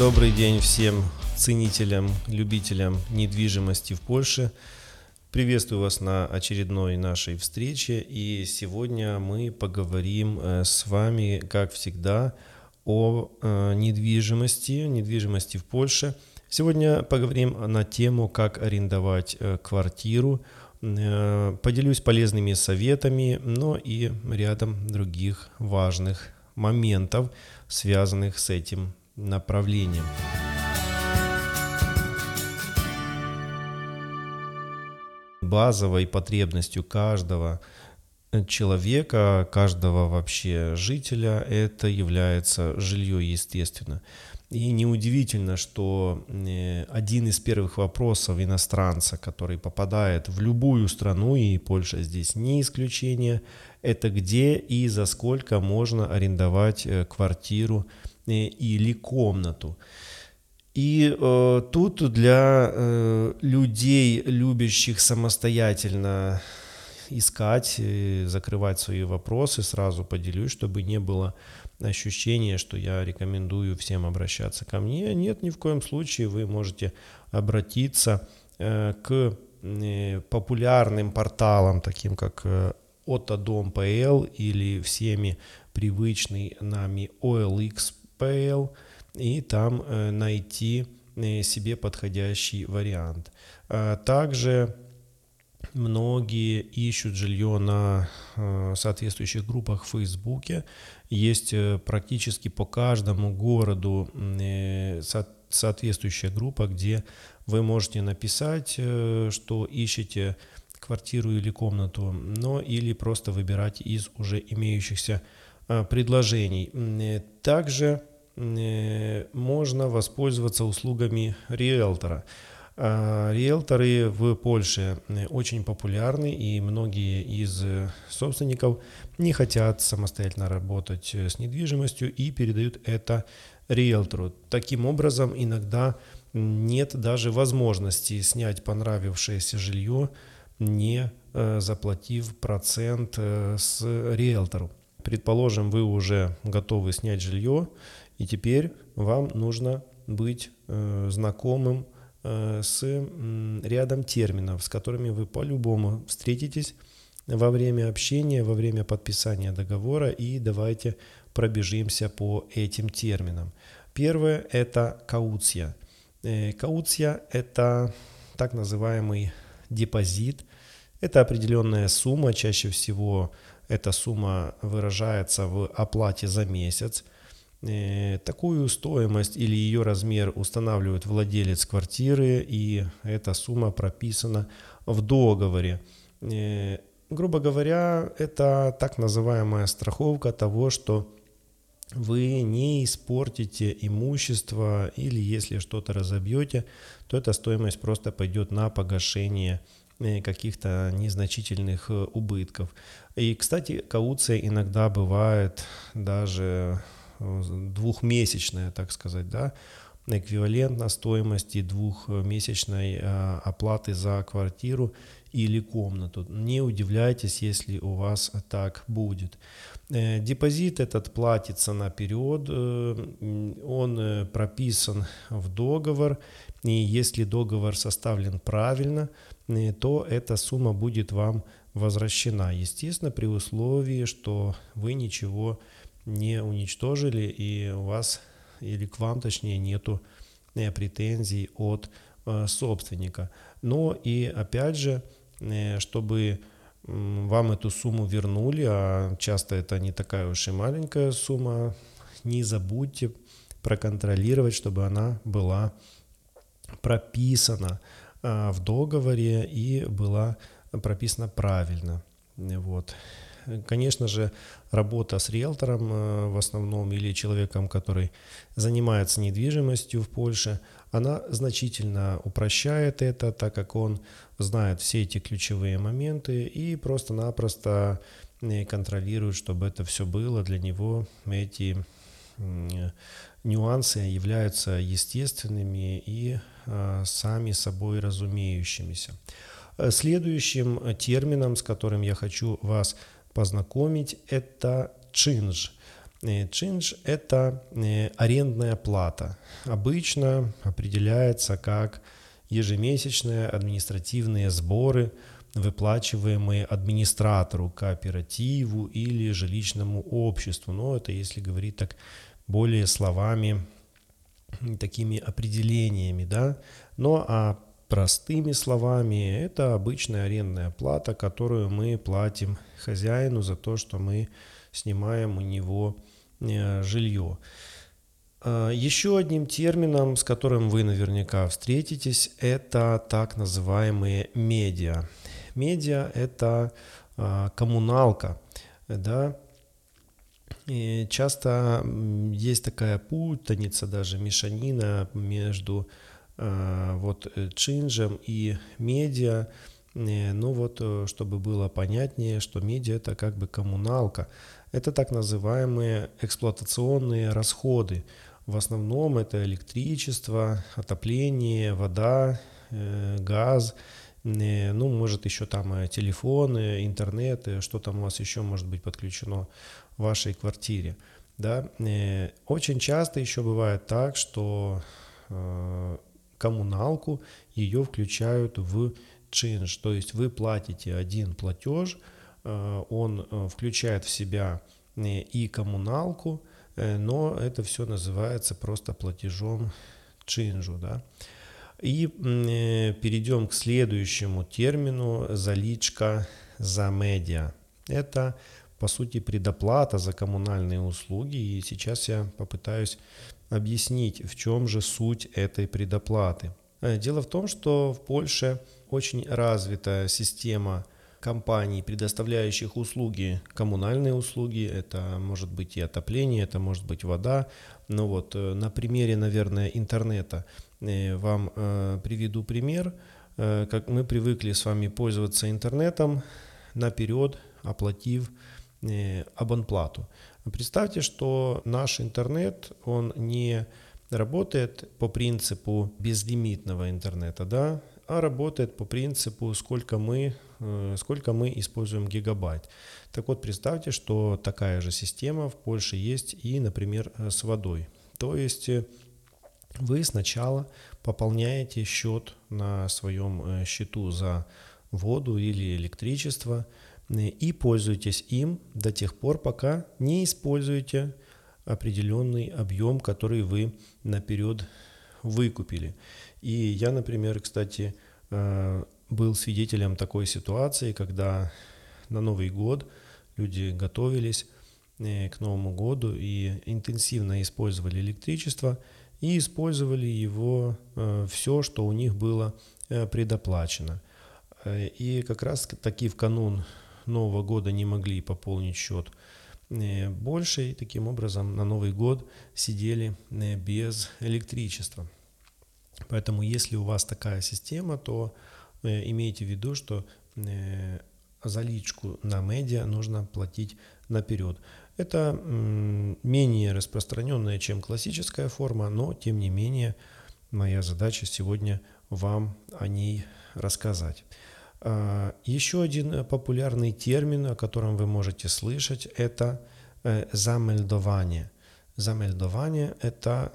Добрый день всем ценителям, любителям недвижимости в Польше. Приветствую вас на очередной нашей встрече. И сегодня мы поговорим э, с вами, как всегда, о э, недвижимости, недвижимости в Польше. Сегодня поговорим на тему, как арендовать э, квартиру. Поделюсь полезными советами, но и рядом других важных моментов, связанных с этим направлением. Базовой потребностью каждого человека, каждого вообще жителя это является жилье, естественно. И неудивительно, что э, один из первых вопросов иностранца, который попадает в любую страну, и Польша здесь не исключение, это где и за сколько можно арендовать э, квартиру э, или комнату. И э, тут для э, людей, любящих самостоятельно искать, э, закрывать свои вопросы, сразу поделюсь, чтобы не было ощущения, что я рекомендую всем обращаться ко мне. Нет, ни в коем случае вы можете обратиться э, к э, популярным порталам, таким как э, Отодом.пл или всеми привычный нами OLX.pl, и там э, найти э, себе подходящий вариант. А также многие ищут жилье на э, соответствующих группах в Фейсбуке. Есть практически по каждому городу соответствующая группа, где вы можете написать, что ищете квартиру или комнату, но или просто выбирать из уже имеющихся предложений. Также Э, можно воспользоваться услугами риэлтора. А, риэлторы в Польше э, очень популярны, и многие из э, собственников не хотят самостоятельно работать с недвижимостью и передают это риэлтору. Таким образом, иногда нет даже возможности снять понравившееся жилье, не заплатив процент с риэлтору. Предположим, вы уже готовы снять жилье, и теперь вам нужно быть э, знакомым э, с рядом терминов, с которыми вы по-любому встретитесь во время общения, во время подписания договора. И давайте пробежимся по этим терминам. Первое – это кауция. Э, кауция – это так называемый депозит. Это определенная сумма, чаще всего эта сумма выражается в оплате за месяц – такую стоимость или ее размер устанавливает владелец квартиры, и эта сумма прописана в договоре. Э, грубо говоря, это так называемая страховка того, что вы не испортите имущество или если что-то разобьете, то эта стоимость просто пойдет на погашение э, каких-то незначительных убытков. И, кстати, кауция иногда бывает даже двухмесячная, так сказать, да, эквивалентна стоимости двухмесячной э, оплаты за квартиру или комнату. Не удивляйтесь, если у вас так будет. Э, депозит этот платится наперед, э, он прописан в договор, и если договор составлен правильно, то эта сумма будет вам возвращена. Естественно, при условии, что вы ничего не не уничтожили, и у вас, или к вам точнее, нету э, претензий от э, собственника. Но и опять же, э, чтобы вам эту сумму вернули, а часто это не такая уж и маленькая сумма, не забудьте проконтролировать, чтобы она была прописана в договоре и была прописана правильно. Вот. Конечно же, работа с риэлтором э, в основном или человеком, который занимается недвижимостью в Польше, она значительно упрощает это, так как он знает все эти ключевые моменты и просто-напросто э, контролирует, чтобы это все было для него. Эти нюансы являются естественными и э, сами собой разумеющимися. Следующим термином, с которым я хочу вас познакомить, это чинж. Чинж – это арендная плата. Обычно определяется как ежемесячные административные сборы, выплачиваемые администратору, кооперативу или жилищному обществу. Но это если говорить так более словами, такими определениями, да. Но а простыми словами это обычная арендная плата, которую мы платим хозяину за то, что мы снимаем у него э, жилье. А, еще одним термином, с которым вы наверняка встретитесь, это так называемые медиа. Медиа – это а, коммуналка, да, и часто есть такая путаница, даже мешанина между вот э, чинжем и медиа. Э, ну вот, э, чтобы было понятнее, что медиа это как бы коммуналка. Это так называемые эксплуатационные расходы. В основном это электричество, отопление, вода, э, газ, э, ну, может, еще там э, телефоны, интернет, что там у вас еще может быть подключено в вашей квартире. Да? Очень часто еще бывает так, что коммуналку ее включают в чинж, то есть вы платите один платеж, он включает в себя и коммуналку, Э, но это все называется просто платежом чинжу. Да? И э, перейдем к следующему термину заличка за медиа. Это, по сути, предоплата за коммунальные услуги. И сейчас я попытаюсь объяснить, в чем же суть этой предоплаты. Э, дело в том, что в Польше очень развита система компаний, предоставляющих услуги, коммунальные услуги, это может быть и отопление, это может быть вода. Ну вот, э, на примере, наверное, интернета э, вам приведу пример, как мы привыкли с вами пользоваться интернетом, наперед оплатив абонплату. Представьте, что наш интернет, он не работает по принципу безлимитного интернета, да, а работает по принципу, сколько мы, э, сколько мы используем гигабайт. Так вот, представьте, что такая же система в Польше есть и, например, э, с водой. То есть э, вы сначала пополняете счет на своем счету за воду или электричество и пользуетесь им до тех пор, пока не используете определенный объем, который вы наперед выкупили. И я, например, кстати, э, был свидетелем такой ситуации, когда на Новый год люди готовились э, к Новому году и интенсивно использовали электричество и использовали его э, все, что у них было предоплачено. И как раз таки в канун Нового года не могли пополнить счет больше, и таким образом на Новый год сидели без электричества. Поэтому если у вас такая система, то э, имейте в виду, что э, заличку на медиа нужно платить наперед. Это менее распространенная, чем классическая форма, но тем не менее моя задача сегодня вам о ней рассказать. А, еще один популярный термин, о котором вы можете слышать, это э, замельдование – Замельдование – это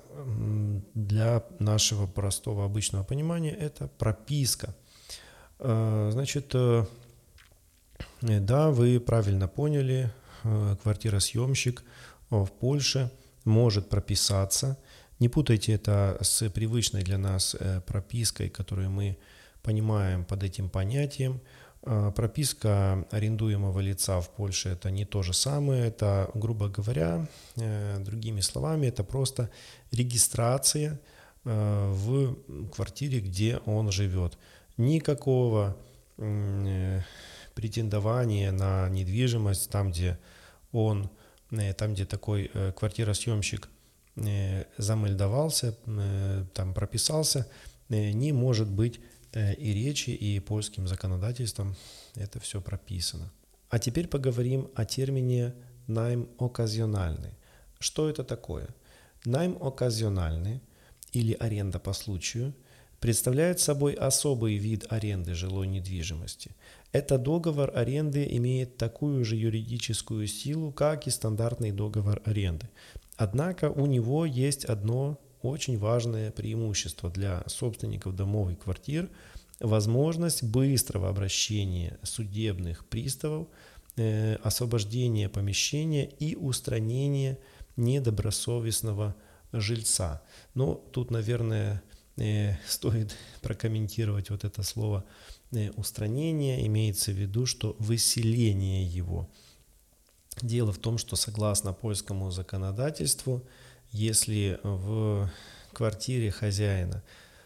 для нашего простого обычного понимания это прописка. Э, значит, э, да, вы правильно поняли, э, квартиросъемщик в Польше может прописаться. Не путайте это с привычной для нас пропиской, которую мы понимаем под этим понятием – а, прописка арендуемого лица в Польше это не то же самое, это, грубо говоря, э, другими словами, это просто регистрация э, в квартире, где он живет. Никакого э, претендования на недвижимость там, где он, там, где такой квартиросъемщик замельдовался, там прописался, не может быть и речи, и польским законодательством это все прописано. А теперь поговорим о термине найм оказиональный. Что это такое? Найм оказиональный или аренда по случаю представляет собой особый вид аренды жилой недвижимости. Это договор аренды имеет такую же юридическую силу, как и стандартный договор аренды. Однако у него есть одно очень важное преимущество для собственников домов и квартир – возможность быстрого обращения судебных приставов, э, освобождения помещения и устранения недобросовестного жильца. Но тут, наверное, э, стоит прокомментировать вот это слово э, устранение. Имеется в виду, что выселение его. Дело в том, что согласно польскому законодательству, если в квартире хозяина,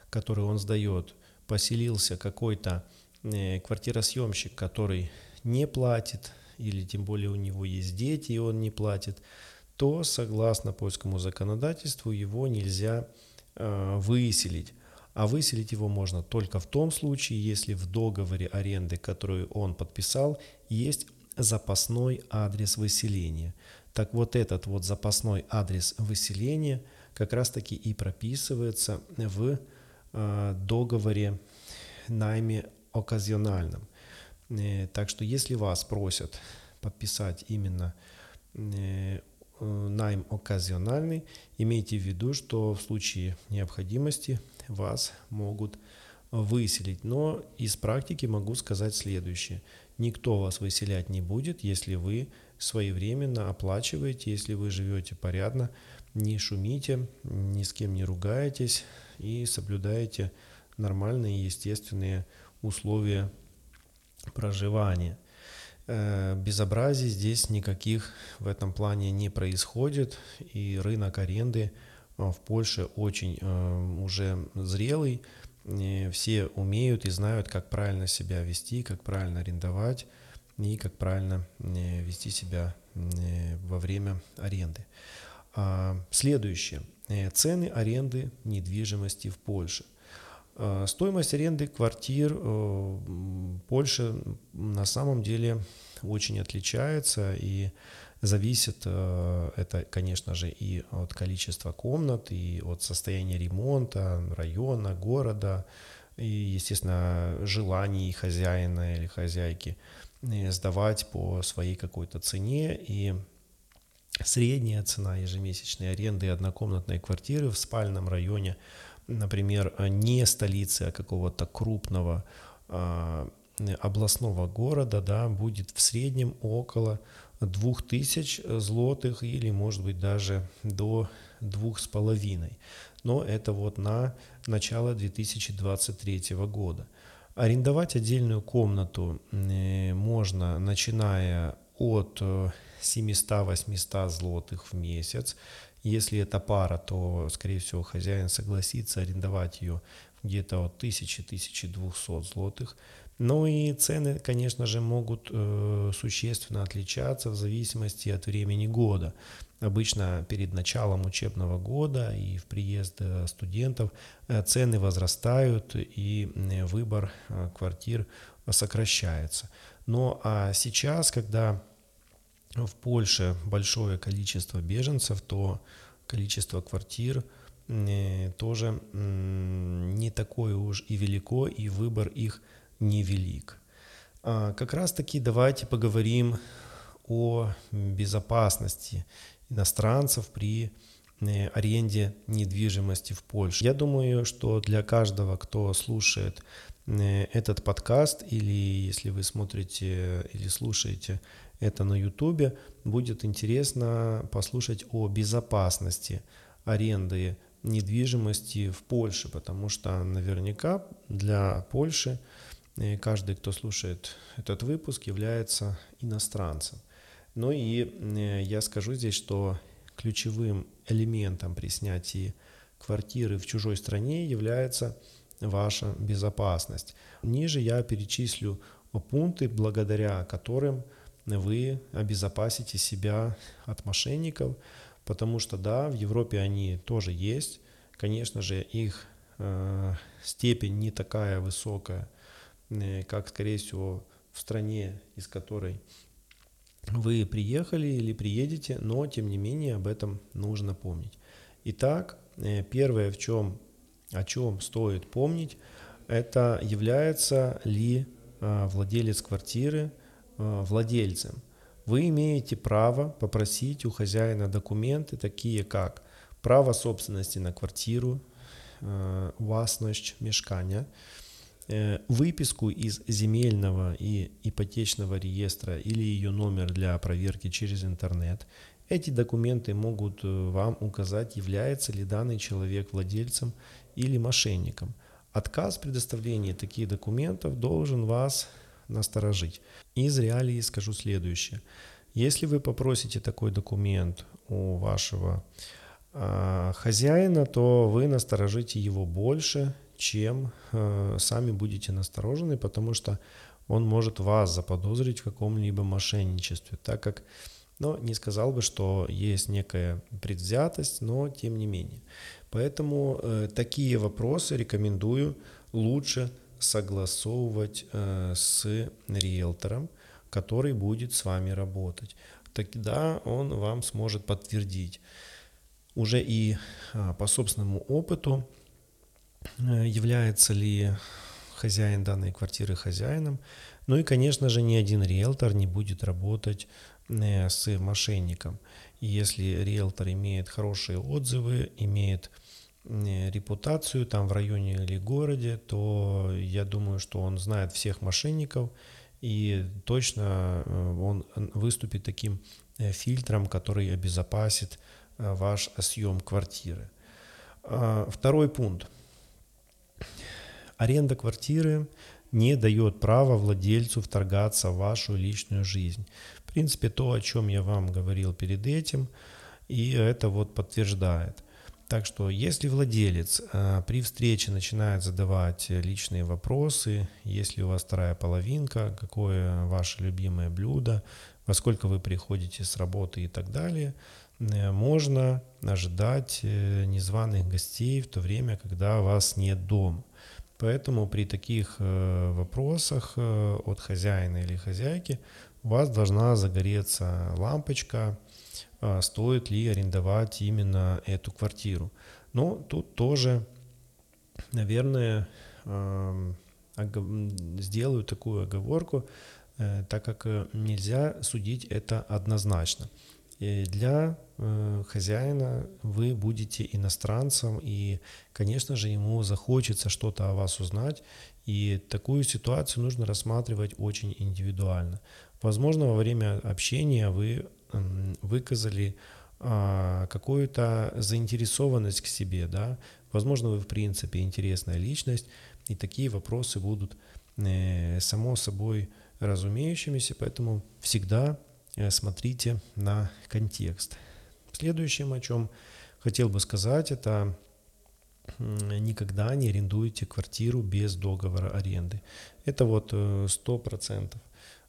который он сдает, поселился какой-то э, квартиросъемщик, который не платит, или тем более у него есть дети, и он не платит, то согласно польскому законодательству его нельзя э, выселить. А выселить его можно только в том случае, если в договоре аренды, который он подписал, есть запасной адрес выселения. Так вот этот вот запасной адрес выселения как раз таки и прописывается в э, договоре найме оказиональном. Э, так что если вас просят подписать именно э, найм оказиональный, имейте в виду, что в случае необходимости вас могут выселить. Но из практики могу сказать следующее. Никто вас выселять не будет, если вы своевременно оплачиваете, если вы живете порядно, не шумите, ни с кем не ругаетесь и соблюдаете нормальные естественные условия проживания. Э, безобразий здесь никаких в этом плане не происходит, и рынок аренды э, в Польше очень э, уже зрелый, все умеют и знают, как правильно себя вести, как правильно арендовать и как правильно вести себя во время аренды. А, следующее. Цены аренды недвижимости в Польше. А, стоимость аренды квартир в Польше на самом деле очень отличается и зависит э, это, конечно же, и от количества комнат, и от состояния ремонта, района, города, и, естественно, желаний хозяина или хозяйки э, сдавать по своей какой-то цене. И средняя цена ежемесячной аренды однокомнатной квартиры в спальном районе, например, не столицы, а какого-то крупного а, областного города, да, будет в среднем около 2000 злотых или, может быть, даже до двух с половиной. Но это вот на начало 2023 года. Арендовать отдельную комнату э, можно, начиная от 700-800 э, злотых в месяц. Если это пара, то, скорее всего, хозяин согласится арендовать ее где-то от 1000-1200 злотых. Ну и цены, конечно же, могут э, существенно отличаться в зависимости от времени года. Обычно перед началом учебного года и в приезд э, студентов э, цены возрастают и выбор квартир сокращается. Но а сейчас, когда в Польше большое количество беженцев, то количество квартир тоже не такое уж и велико, и выбор их – невелик. А как раз таки давайте поговорим о безопасности иностранцев при э, аренде недвижимости в Польше. Я думаю, что для каждого, кто слушает э, этот подкаст, или если вы смотрите или слушаете это на YouTube, будет интересно послушать о безопасности аренды недвижимости в Польше, потому что наверняка для Польши и каждый, кто слушает этот выпуск, является иностранцем. Ну и э, я скажу здесь, что ключевым элементом при снятии квартиры в чужой стране является ваша безопасность. Ниже я перечислю пункты, благодаря которым вы обезопасите себя от мошенников, потому что да, в Европе они тоже есть. Конечно же, их э, степень не такая высокая, как, скорее всего, в стране, из которой вы приехали или приедете, но, тем не менее, об этом нужно помнить. Итак, э, первое, в чем о чем стоит помнить, это является ли владелец квартиры владельцем. Вы имеете право попросить у хозяина документы, такие как право собственности на квартиру, власність мешкания, выписку из земельного и ипотечного реестра или ее номер для проверки через интернет. Эти документы могут вам указать, является ли данный человек владельцем или мошенником. Отказ в предоставлении таких документов должен вас насторожить. Из реалии скажу следующее. Если вы попросите такой документ у вашего э, хозяина, то вы насторожите его больше, чем э, сами будете насторожены, потому что он может вас заподозрить в каком-либо мошенничестве, так как, ну, не сказал бы, что есть некая предвзятость, но тем не менее. Поэтому э, такие вопросы рекомендую лучше согласовывать э, с риэлтором, который будет с вами работать. Тогда он вам сможет подтвердить. Уже и а, по собственному опыту Э, является ли хозяин данной квартиры хозяином. Ну и, конечно же, ни один риэлтор не будет работать э, с мошенником. И если риэлтор имеет хорошие отзывы, имеет э, репутацию там в районе или городе, то я думаю, что он знает всех мошенников и точно он выступит таким фильтром, который обезопасит ваш съем квартиры. А, второй пункт – Аренда квартиры не дает права владельцу вторгаться в вашу личную жизнь. В принципе, то, о чем я вам говорил перед этим, и это вот подтверждает. Так что, если владелец э, при встрече начинает задавать личные вопросы, если у вас вторая половинка, какое ваше любимое блюдо, во сколько вы приходите с работы и так далее, э, можно ожидать э, незваных гостей в то время, когда вас нет дома. Поэтому при таких э, вопросах э, от хозяина или хозяйки у вас должна загореться лампочка, э, стоит ли арендовать именно эту квартиру. Но тут тоже, наверное, сделаю такую оговорку, так как нельзя судить это однозначно. Для э, хозяина вы будете иностранцем, и, конечно же, ему захочется что-то о вас узнать, и такую ситуацию нужно рассматривать очень индивидуально. Возможно, во время общения вы выказали э, какую-то заинтересованность к себе, да, возможно, вы в принципе интересная личность, и такие вопросы будут э, само собой разумеющимися, поэтому всегда смотрите на контекст. Следующим, о чем хотел бы сказать, это никогда не арендуйте квартиру без договора аренды. Это вот 100% э,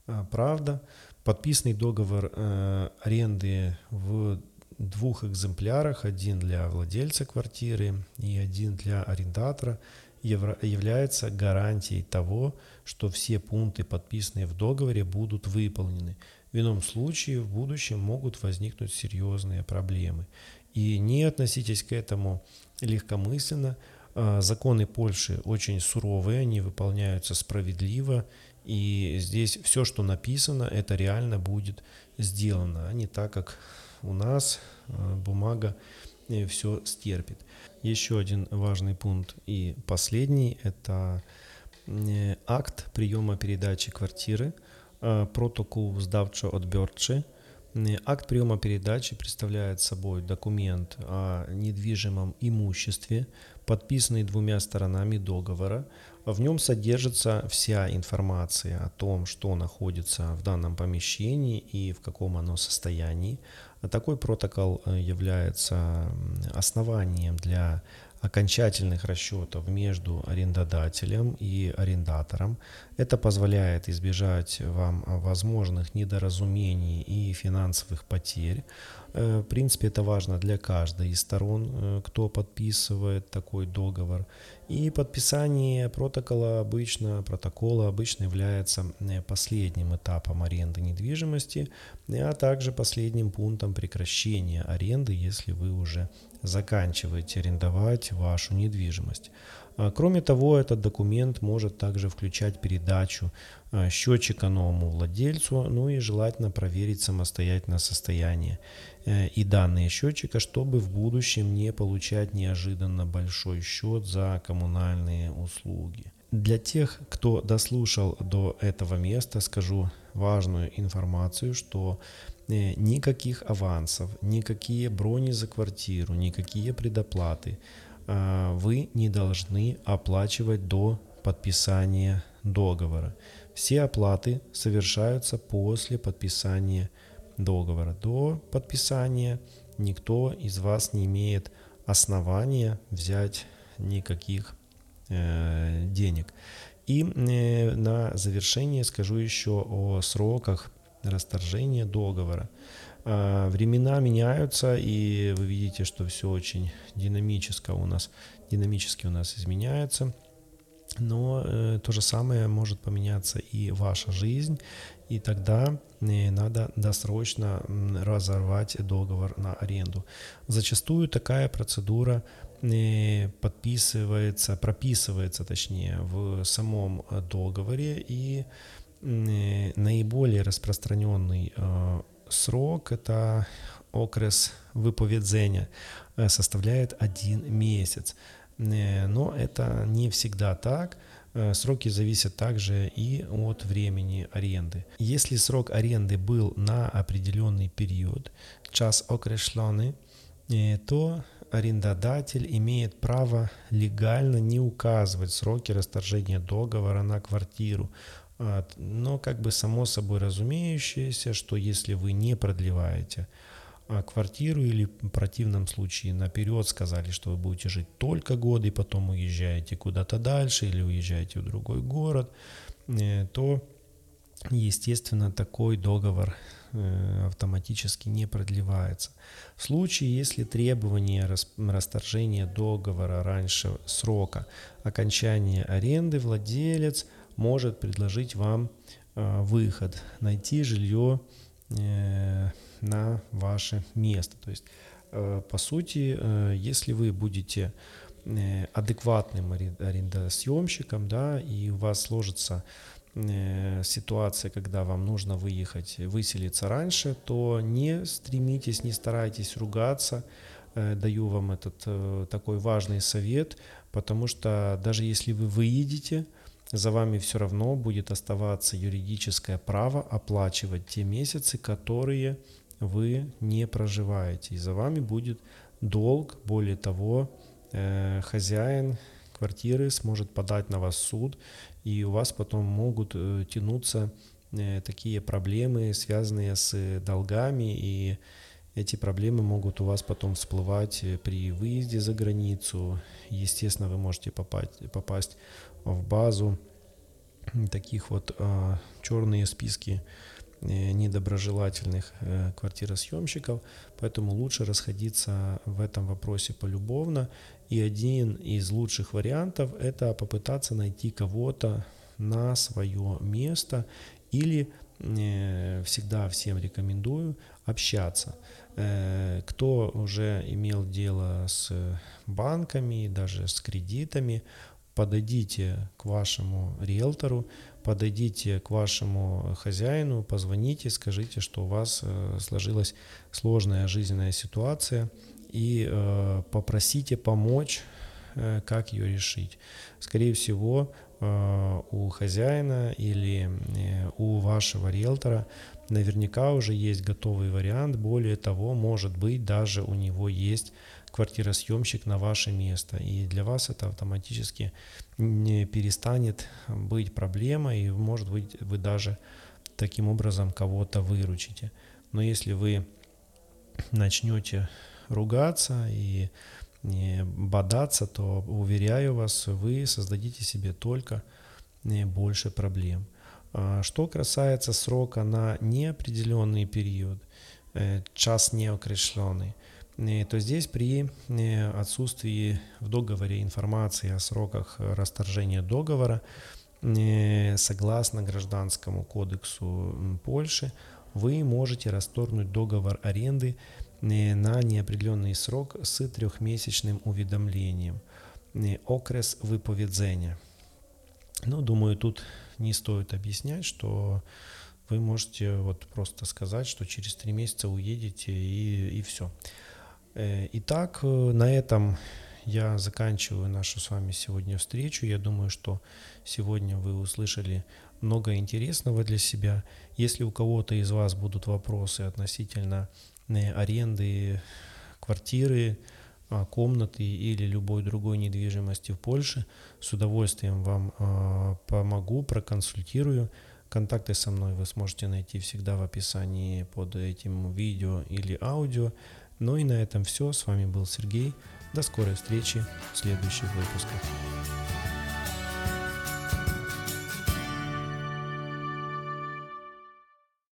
а, правда. Подписанный договор э, аренды в двух экземплярах, один для владельца квартиры и один для арендатора, является гарантией того, что все пункты, подписанные в договоре, будут выполнены. В ином случае в будущем могут возникнуть серьезные проблемы. И не относитесь к этому легкомысленно. А, законы Польши очень суровые, они выполняются справедливо, и здесь все, что написано, это реально будет сделано, а не так, как у нас а, бумага э, все стерпит. Еще один важный пункт и последний – это э, акт приема передачи квартиры – протокол сдавчо-отберчий. Акт приема передачи представляет собой документ о недвижимом имуществе, подписанный двумя сторонами договора. В нем содержится вся информация о том, что находится в данном помещении и в каком оно состоянии. Такой протокол является основанием для окончательных расчетов между арендодателем и арендатором. Это позволяет избежать вам возможных недоразумений и финансовых потерь. Э, в принципе, это важно для каждой из сторон, э, кто подписывает такой договор. И подписание протокола обычно, протокола обычно является э, последним этапом аренды недвижимости, а также последним пунктом прекращения аренды, если вы уже заканчиваете арендовать вашу недвижимость. А, кроме того, этот документ может также включать передачу а, счетчика новому владельцу, ну и желательно проверить самостоятельно состояние э, и данные счетчика, чтобы в будущем не получать неожиданно большой счет за коммунальные услуги. Для тех, кто дослушал до этого места, скажу важную информацию, что никаких авансов, никакие брони за квартиру, никакие предоплаты а, вы не должны оплачивать до подписания договора. Все оплаты совершаются после подписания договора. До подписания никто из вас не имеет основания взять никаких э, денег. И э, на завершение скажу еще о сроках расторжения договора. А, времена меняются, и вы видите, что все очень динамически у нас, динамически у нас изменяется. Но э, то же самое может поменяться и ваша жизнь, и тогда э, надо досрочно разорвать договор на аренду. Зачастую такая процедура э, подписывается, прописывается точнее в самом договоре и наиболее распространенный э, срок, это окрес выповедзения, э, составляет один месяц. Э, но это не всегда так. Сроки зависят также и от времени аренды. Если срок аренды был на определенный период, час окрешленный, то арендодатель имеет право легально не указывать сроки расторжения договора на квартиру, но как бы само собой разумеющееся, что если вы не продлеваете а, квартиру или в противном случае наперед сказали, что вы будете жить только год и потом уезжаете куда-то дальше или уезжаете в другой город, э, то, естественно, такой договор э, автоматически не продлевается. В случае, если требование расторжения договора раньше срока окончания аренды, владелец – может предложить вам э, выход, найти жилье э, на ваше место. То есть, э, по сути, если вы будете адекватным арендосъемщиком, да, и у вас сложится ситуация, когда вам нужно выехать, выселиться раньше, то не стремитесь, не старайтесь ругаться. Даю вам этот такой важный совет, потому что даже если вы выедете, за вами все равно будет оставаться юридическое право оплачивать те месяцы, которые вы не проживаете. И за вами будет долг, более того, э, хозяин квартиры сможет подать на вас суд, и у вас потом могут э, тянуться э, такие проблемы, связанные с долгами, и эти проблемы могут у вас потом всплывать при выезде за границу. Естественно, вы можете попасть, попасть в базу таких вот а, черные списки э, недоброжелательных э, квартиросъемщиков, поэтому лучше расходиться в этом вопросе полюбовно. И один из лучших вариантов – это попытаться найти кого-то на свое место или э, всегда всем рекомендую общаться. Кто уже имел дело с банками, даже с кредитами, подойдите к вашему риэлтору, подойдите к вашему хозяину, позвоните, скажите, что у вас э, сложилась сложная жизненная ситуация и э, попросите помочь, э, как ее решить. Скорее всего, у хозяина или у вашего риэлтора наверняка уже есть готовый вариант. Более того, может быть, даже у него есть квартиросъемщик на ваше место. И для вас это автоматически не перестанет быть проблемой, и может быть вы даже таким образом кого-то выручите. Но если вы начнете ругаться и бодаться, то, уверяю вас, вы создадите себе только больше проблем. А что касается срока на неопределенный период, э, час неокрешленный, то здесь при отсутствии в договоре информации о сроках расторжения договора, согласно Гражданскому кодексу Польши, вы можете расторгнуть договор аренды на неопределенный срок с трехмесячным уведомлением. Окрес выповедения. Ну, думаю, тут не стоит объяснять, что вы можете вот просто сказать, что через три месяца уедете и, и все. Э, итак, э, на этом я заканчиваю нашу с вами сегодня встречу. Я думаю, что сегодня вы услышали много интересного для себя. Если у кого-то из вас будут вопросы относительно э, аренды квартиры, а, комнаты или любой другой недвижимости в Польше, с удовольствием вам а, помогу, проконсультирую. Контакты со мной вы сможете найти всегда в описании под этим видео или аудио. Ну и на этом все. С вами был Сергей. До скорой встречи в следующих выпусках.